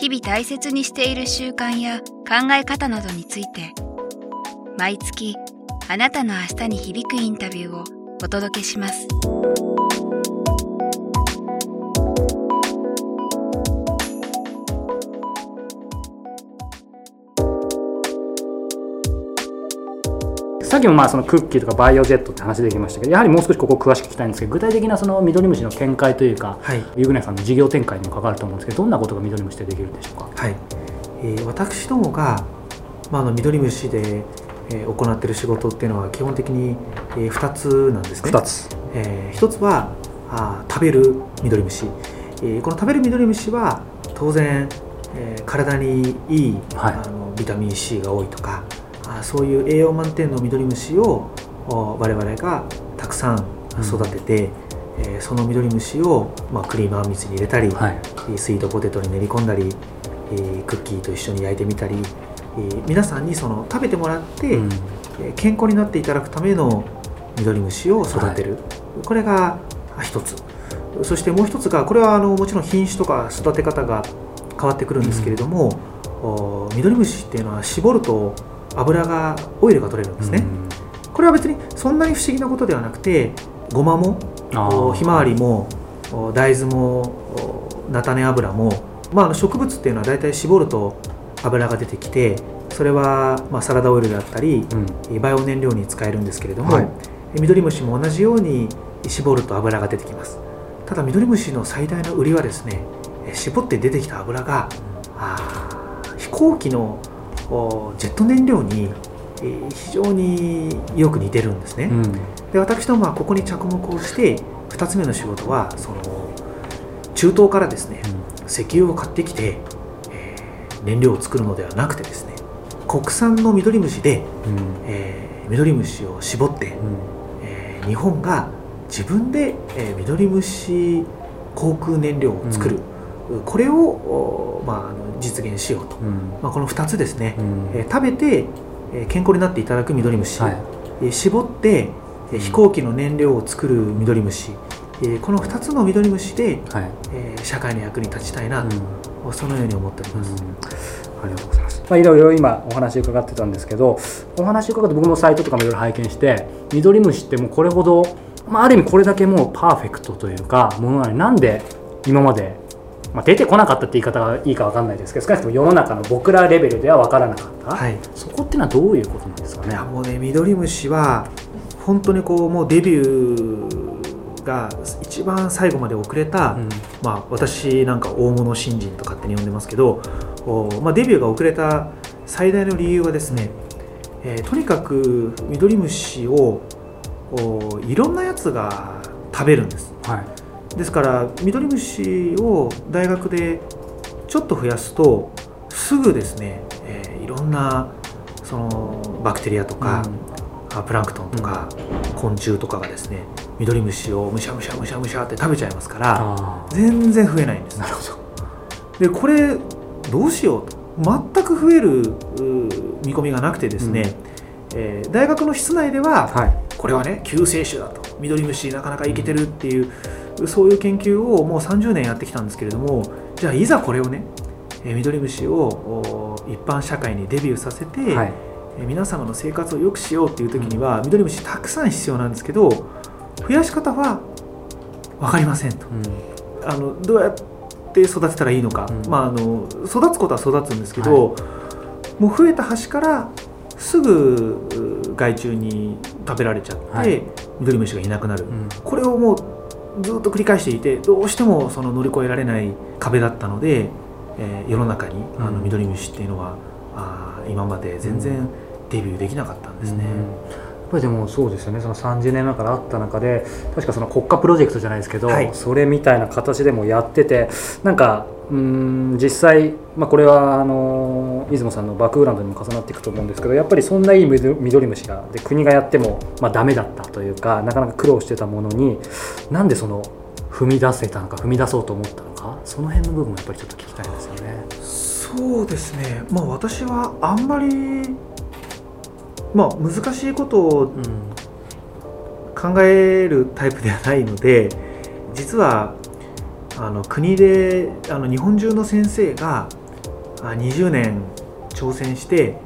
日々大切にしている習慣や考え方などについて毎月あなたの明日に響くインタビューをお届けします。さっきもまあそのクッキーとかバイオジェットって話できましたけどやはりもう少しここ詳しく聞きたいんですけど具体的なそのミドリムシの見解というか、はい、ユグネさんの事業展開にも関わると思うんですけどどんなことがミドリムシでできるでしょうか、はい。えー、私どもが、まあ、あのミドリムシで、えー、行っている仕事っていうのは基本的に、えー、2つなんですね。2つ、えー、1つはあ食べるミドリムシ、えー、この食べるミドリムシは当然、えー、体にいい、はい、あのビタミン C が多いとかあそういう栄養満点のミドリムシを我々がたくさん育てて、うんえー、そのミドリムシを、まあ、クリームあんみつに入れたり、はい、スイートポテトに練り込んだり、えー、クッキーと一緒に焼いてみたり、えー、皆さんにその食べてもらって、うん、え健康になっていただくためのミドリムシを育てる、はい、これが一つ。そしてもう一つがこれはあのもちろん品種とか育て方が変わってくるんですけれども、うん、ミドリムシっていうのは絞ると油がオイルが取れるんですね、うん、これは別にそんなに不思議なことではなくてごまもひまわりも大豆も菜種油も、まあ、植物っていうのは大体絞ると油が出てきてそれはまあサラダオイルであったり、うん、バイオ燃料に使えるんですけれども、はい、ミドリムシも同じように絞ると油が出てきます。ただミドリムシの最大の売りはですね絞って出てきた油が、うん、飛行機のジェット燃料に非常によく似てるんですね、うん、で私どもはここに着目をして2つ目の仕事はその中東からですね、うん、石油を買ってきて、えー、燃料を作るのではなくてですね国産のミドリムシで、うん、えー、ミドリムシを絞って、うん、えー、日本が自分で、えー、ミドリムシ航空燃料を作る、これを、まあ、実現しようと、まあ、この2つですね、えー、食べて健康になっていただくミドリムシ、はい、絞って飛行機の燃料を作るミドリムシ。この2つのミドリムシで、はい、社会の役に立ちたいな。と、うん、そのように思っております。ありがとうございます。まあ、いろいろ今お話伺ってたんですけど、お話伺って僕もサイトとかもいろいろ拝見して、ミドリムシってもうこれほど、まあ、ある意味これだけもうパーフェクトというか、ものなのになんで今までまあ、出てこなかったって言い方がいいか分かんないですけど少なくとも世の中の僕らレベルでは分からなかった、はい、そこっていうのはどういうことなんですかね？もうねミドリムシは本当にこうもうデビューが一番最後まで遅れた、うん、まあ、私なんか大物新人と勝手に呼んでますけどお、まあ、デビューが遅れた最大の理由はですね、えー、とにかくミドリムシをおいろんなやつが食べるんです、はいですからミドリムシを大学でちょっと増やすとすぐですね、えー、いろんなそのバクテリアとか、うん、プランクトンとか、うん、昆虫とかがですねミドリムシをむしゃむしゃむしゃむしゃって食べちゃいますから全然増えないんです。なるほど。でこれどうしようと。全く増える見込みがなくてですね、うん、えー、大学の室内では、はい、これはね救世主だと。ミドリムシなかなかいけてるっていうそういう研究をもう30年やってきたんですけれどもじゃあいざこれをねミドリムシを一般社会にデビューさせて、はい、皆様の生活を良くしようっていう時には、うん、ミドリムシたくさん必要なんですけど増やし方は分かりませんと、うん、あのどうやって育てたらいいのか、うん、まあ、あの育つことは育つんですけど、はい、もう増えた端からすぐ害虫に食べられちゃって、はい、ミドリムシがいなくなる、これをもうずっと繰り返していてどうしてもその乗り越えられない壁だったので、えー、世の中にあのミドリムシっていうのは、あ今まで全然デビューできなかったんですね。やっぱりでもそうですよね。その30年前からあった中で確かその国家プロジェクトじゃないですけど、はい、それみたいな形でもやっててなんかうん実際、まあ、これはあの出雲さんのバックグラウンドにも重なっていくと思うんですけどやっぱりそんないいミドリムシがで国がやっても、まあ、ダメだったというかなかなか苦労してたものになんでその踏み出せたのか踏み出そうと思ったのかその辺の部分もやっぱりちょっと聞きたいですよね。そうですね、まあ、私はあんまり、まあ、難しいことを考えるタイプではないので実はあの国であの日本中の先生が20年挑戦して、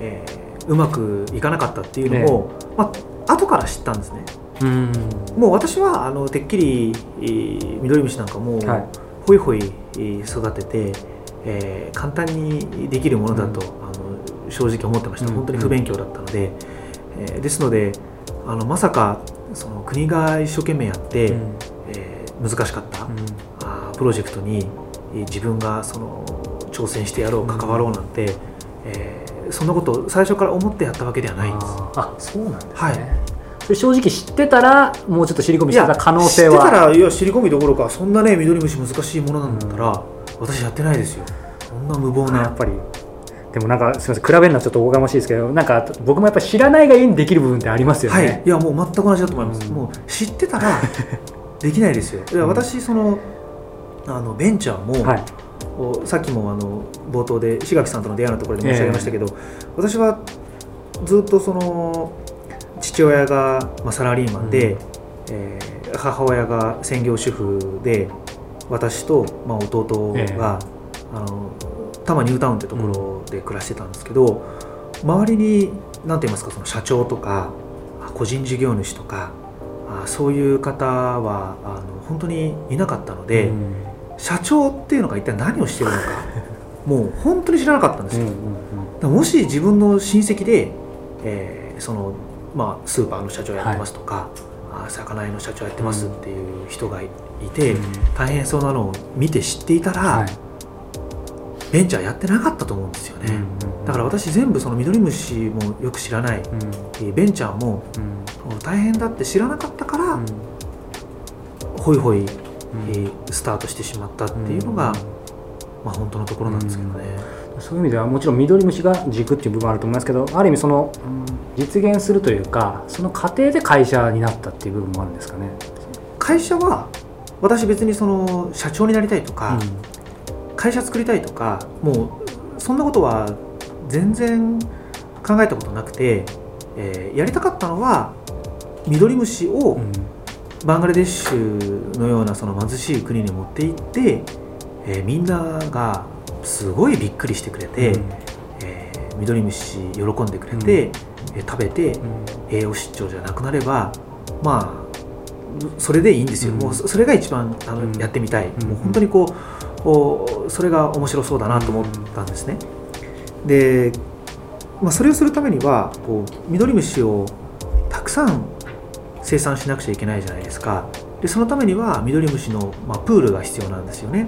えー、うまくいかなかったっていうのを、ねまあ後から知ったんですね。うん。もう私はあのてっきりミドリムシなんかも、はい、ほいほい育てて、えー、簡単にできるものだと、うん、あの正直思ってました、うん、本当に不勉強だったので、えー、ですのであのまさかその国が一生懸命やって、うん、えー、難しかった、プロジェクトに自分がその挑戦してやろう関わろうなんて、うん、えー、そんなこと最初から思ってやったわけではないんです。あそうなんですね、はい。それ正直知ってたらもうちょっと尻込みしてた可能性は。知ってたらいや尻込みどころかそんなねミドリムシ難しいものなんだったら、うん、私やってないですよ。そんな無謀な。やっぱり。でもなんかすみません比べるのはちょっとおこがましいですけどなんか僕もやっぱり知らないがいいにできる部分ってありますよね、はい、いやもう全く同じだと思います、うん、もう知ってたらできないですよ。いや私そのあのベンチャーも、はい、さっきもあの冒頭で志垣さんとの出会いのところで申し上げましたけど、えー、私はずっとその父親が、まあ、サラリーマンで、うん、えー、母親が専業主婦で私と、まあ、弟が、えー、あの多摩ニュータウンってところで暮らしてたんですけど、うん、周りに何て言いますかその社長とか個人事業主とかあそういう方はあの本当にいなかったので、うん、社長っていうのが一体何をしてるのか もう本当に知らなかったんですよ。うんうん、もし自分の親戚で、えー、そのまあ、スーパーの社長やってますとか、はい、魚屋の社長やってますっていう人がいて、大変そうなのを見て知っていたら、はい。ベンチャーやってなかったと思うんですよね、だから私全部そのミドリムシもよく知らない、うん、ベンチャーも、うん、大変だって知らなかったから、うん、ホイホイ、スタートしてしまったっていうのが、まあ、本当のところなんですけどね。そういう意味ではもちろんミドリムシが軸っていう部分あると思いますけどある意味その実現するというかその過程で会社になったっていう部分もあるんですかね。会社は私別にその社長になりたいとか、会社作りたいとかもうそんなことは全然考えたことなくて、えー、やりたかったのはミドリムシをバングラデシュのようなその貧しい国に持って行って、えー、みんながすごいびっくりしてくれて、うん、えー、ミドリムシ喜んでくれて、うん、え食べて、栄養失調じゃなくなればまあそれでいいんですよ、うん、もうそれが一番あの、やってみたい、もう本当にこうそれが面白そうだなと思ったんですね。で、まあ、それをするためにはこうミドリムシをたくさん生産しなくちゃいけないじゃないですか。でそのためにはミドリムシの、まあ、プールが必要なんですよね。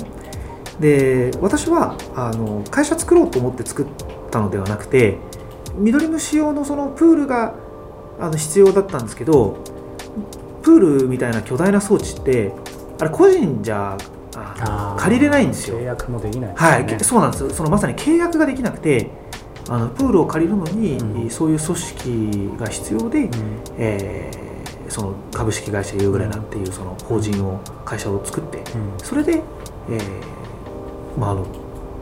で私はあの会社作ろうと思って作ったのではなくてミドリムシ用のそのプールがあの必要だったんですけどプールみたいな巨大な装置ってあれ個人じゃ借りれないんですよ。契約もできない、ね、はいそうなんですそのまさに契約ができなくてあのプールを借りるのに、うん、そういう組織が必要で、うん、えー、その株式会社ユーグレナっていうその法人を会社を作って、うん、それで、えーまあ、あの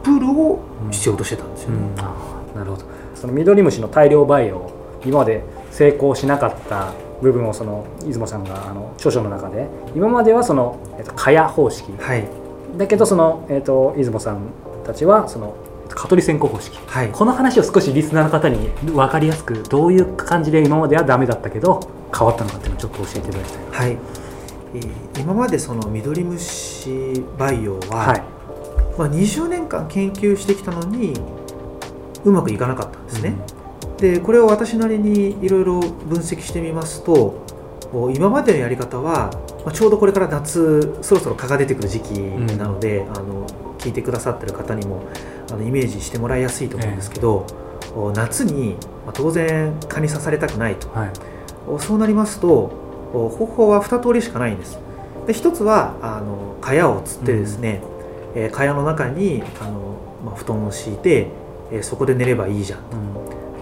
プールを必要としてたんですよね、なるほど。そのミドリムシの大量培養今まで成功しなかった部分をその出雲さんがあの著書の中で今まではその、えっと、蚊帳方式、はい、だけどその、えっと、出雲さんたちはその蚊取り線香方式、はい、この話を少しリスナーの方に分かりやすくどういう感じで今まではダメだったけど変わったのかっていうのをちょっと教えていただきたい、はい。えー、今までそのミドリムシ培養は、はい。まあ、20年間研究してきたのにうまくいかなかったんですね、うん。でこれを私なりにいろいろ分析してみますと今までのやり方は、まあ、ちょうどこれから夏そろそろ蚊が出てくる時期なので、うん、あの聞いてくださってる方にもあのイメージしてもらいやすいと思うんですけど、えー、夏に、まあ、当然蚊に刺されたくないと、はい、そうなりますと方法は2通りしかないんです。で1つはあの蚊帳をつってですね、えー、蚊帳の中にあの、まあ、布団を敷いて、えー、そこで寝ればいいじゃん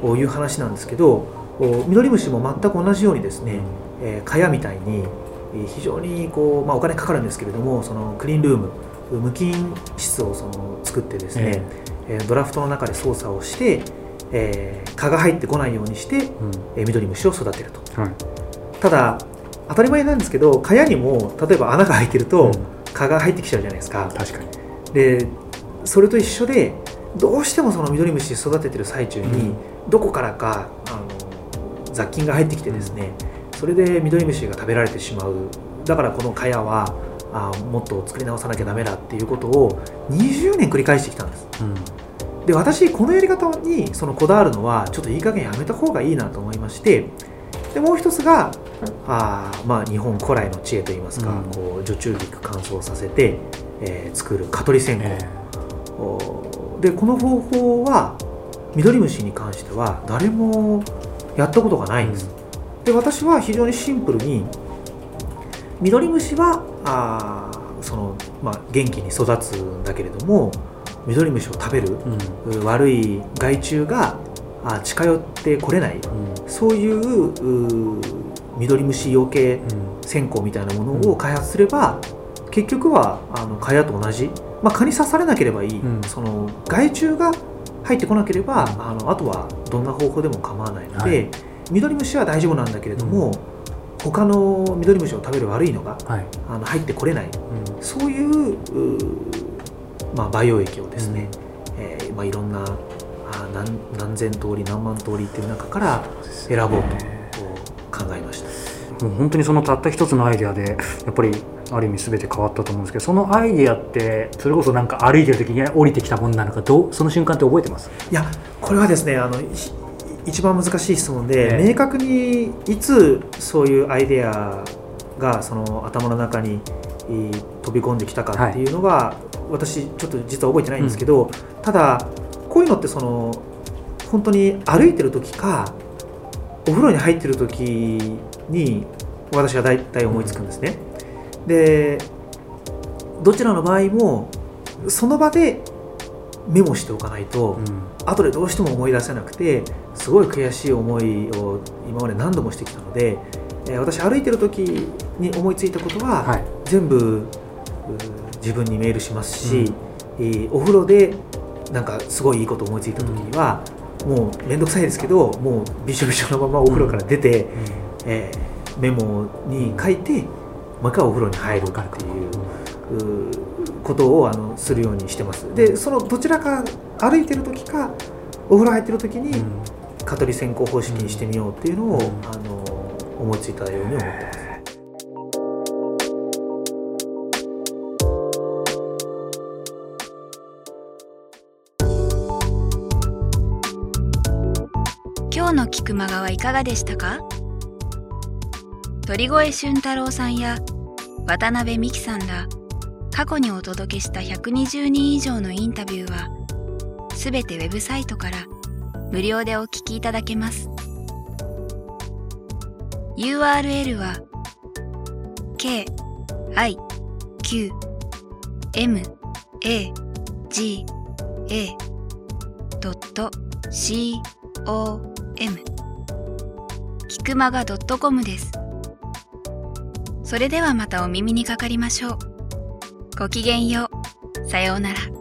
という話なんですけどミドリムシも全く同じようにですね、えー、蚊帳みたいに非常にこう、まあ、お金かかるんですけれどもそのクリーンルーム無菌室をその作ってですね、えー、ドラフトの中で操作をして、えー、蚊が入ってこないようにして、うん、えー、ミドリムシを育てると、はい、ただ当たり前なんですけど蚊帳にも例えば穴が開いてると、うん、蚊が入ってきちゃうじゃないですか。確かに。でそれと一緒でどうしてもそのミドリムシ育ててる最中に、どこからかあの雑菌が入ってきてですね、それでミドリムシが食べられてしまう。だからこの蚊帳はあもっと作り直さなきゃダメだっていうことを20年繰り返してきたんです、うん、で私このやり方にそのこだわるのはちょっといい加減やめた方がいいなと思いましてでもう一つがあまあ日本古来の知恵といいますか、うん、こう女中菊乾燥させて、えー、作る蚊取り線香、えー、でこの方法はミドリムシに関しては誰もやったことがないんです、うん、で私は非常にシンプルにミドリムシはあその、まあ、元気に育つんだけれどもミドリムシを食べる、うん、悪い害虫があ近寄ってこれない、うん、そういうミドリムシ養鶏線香みたいなものを開発すれば、結局はあの蚊帳と同じ、まあ、蚊に刺されなければいい、うん、その害虫が入ってこなければ、あのあとはどんな方法でも構わないので、はい、ミドリムシは大丈夫なんだけれども、他のミドリムシを食べる悪いのが、はい、あの入ってこれない、うん、そういうまあ、培養液をですね、うん、えー、まあ、いろんなあ何何千通り何万通りっていう中から選ぼうと考えました。もう本当にそのたった一つのアイデアでやっぱりある意味全て変わったと思うんですけどそのアイデアってそれこそなんか歩いてる時に降りてきたものなのかどうその瞬間って覚えてます？いやこれはですねあの一番難しい質問で、明確にいつそういうアイデアがその頭の中に飛び込んできたかっていうのが、はい、私ちょっと実は覚えてないんですけど、うん、ただこういうのってその本当に歩いてる時かお風呂に入ってる時に私は大体思いつくんですね。でどちらの場合もその場でメモしておかないと、うん、後でどうしても思い出せなくてすごい悔しい思いを今まで何度もしてきたので、えー、私歩いてる時に思いついたことは、はい、全部自分にメールしますし、うん、えー、お風呂でなんかすごいいいこと思いついた時には、うん、もう面倒くさいですけどもうびしょびしょのままお風呂から出て、うん、えー、メモに書いてもう一回お風呂に入るっていうことをあのするようにしてます。でそのどちらか歩いてる時かお風呂入ってる時に、蚊取り線香方式にしてみようっていうのを、あの思いついたように思ってます。今日の菊間川いかがでしたか？鳥越俊太郎さんや渡辺美樹さんら過去にお届けした120人以上のインタビューはすべてウェブサイトから無料でお聞きいただけます。URL は k i q m a g a c OM キクマガ .com です。それではまたお耳にかかりましょう。ごきげんよう。さようなら。